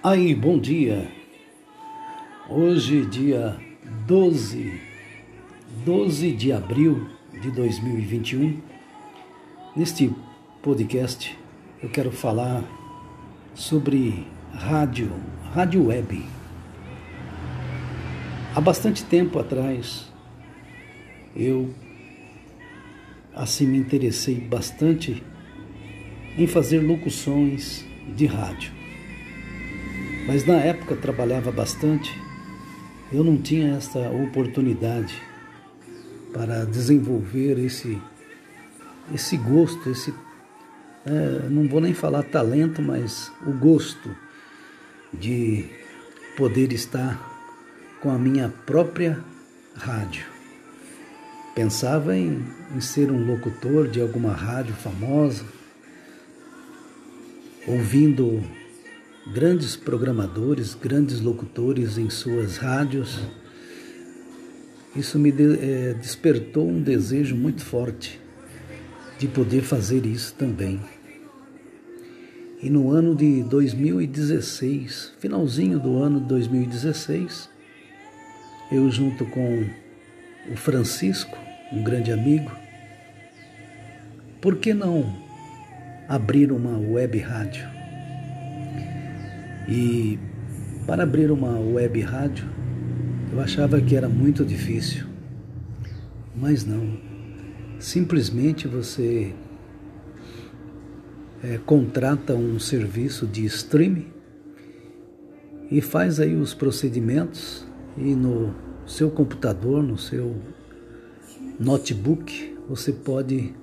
Aí, bom dia. Hoje, dia 12, 12 de abril de 2021, neste podcast eu quero falar sobre rádio, rádio web. Há bastante tempo atrás eu assim me interessei bastante em fazer locuções de rádio. Mas na época trabalhava bastante, eu não tinha essa oportunidade para desenvolver esse, esse gosto, esse é, não vou nem falar talento, mas o gosto de poder estar com a minha própria rádio. Pensava em, em ser um locutor de alguma rádio famosa, ouvindo grandes programadores, grandes locutores em suas rádios. Isso me de, é, despertou um desejo muito forte de poder fazer isso também. E no ano de 2016, finalzinho do ano de 2016, eu junto com o Francisco, um grande amigo, por que não abrir uma web rádio. E para abrir uma web rádio, eu achava que era muito difícil. Mas não. Simplesmente você é, contrata um serviço de streaming e faz aí os procedimentos e no seu computador, no seu notebook, você pode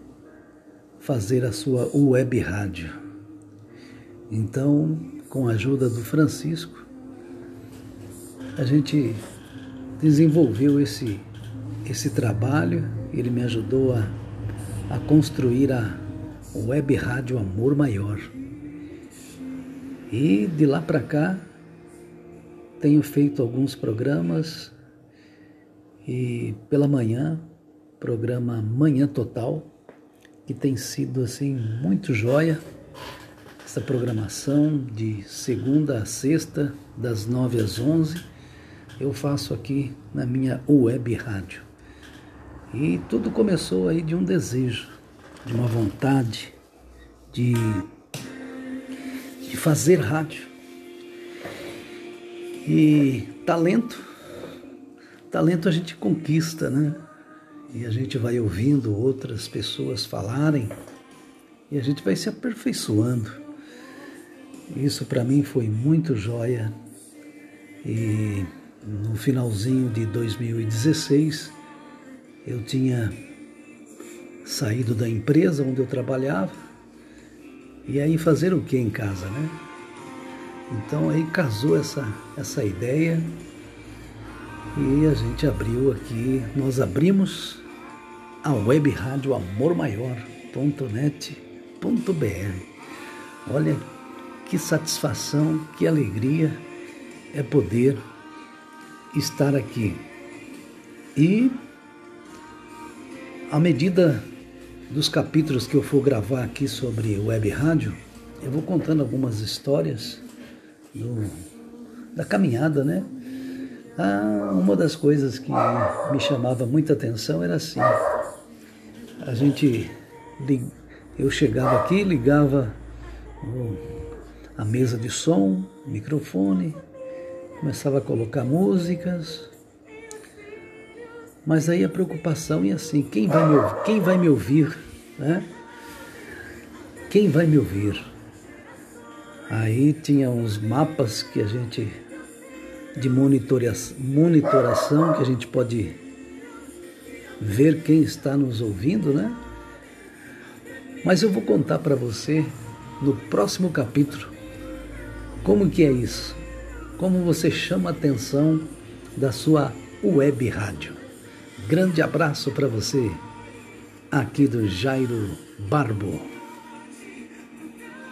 fazer a sua web rádio. Então, com a ajuda do Francisco, a gente desenvolveu esse, esse trabalho, ele me ajudou a, a construir a web rádio Amor Maior. E de lá para cá, tenho feito alguns programas. E pela manhã, programa Manhã Total, que tem sido assim muito joia essa programação de segunda a sexta, das nove às onze, eu faço aqui na minha web rádio. E tudo começou aí de um desejo, de uma vontade de, de fazer rádio. E talento, talento a gente conquista, né? e a gente vai ouvindo outras pessoas falarem e a gente vai se aperfeiçoando. Isso para mim foi muito joia e no finalzinho de 2016 eu tinha saído da empresa onde eu trabalhava e aí fazer o que em casa, né? Então aí casou essa, essa ideia e a gente abriu aqui, nós abrimos a web rádio amormaior.net.br. Olha que satisfação, que alegria é poder estar aqui. E à medida dos capítulos que eu for gravar aqui sobre web rádio, eu vou contando algumas histórias do, da caminhada, né? Ah, uma das coisas que me chamava muita atenção era assim: a gente eu chegava aqui, ligava a mesa de som, microfone, começava a colocar músicas. Mas aí a preocupação é assim, quem vai me ouvir? Quem vai me ouvir? Né? Quem vai me ouvir? Aí tinha uns mapas que a gente de monitoração que a gente pode ver quem está nos ouvindo, né? Mas eu vou contar para você no próximo capítulo como que é isso, como você chama a atenção da sua web rádio. Grande abraço para você aqui do Jairo Barbo.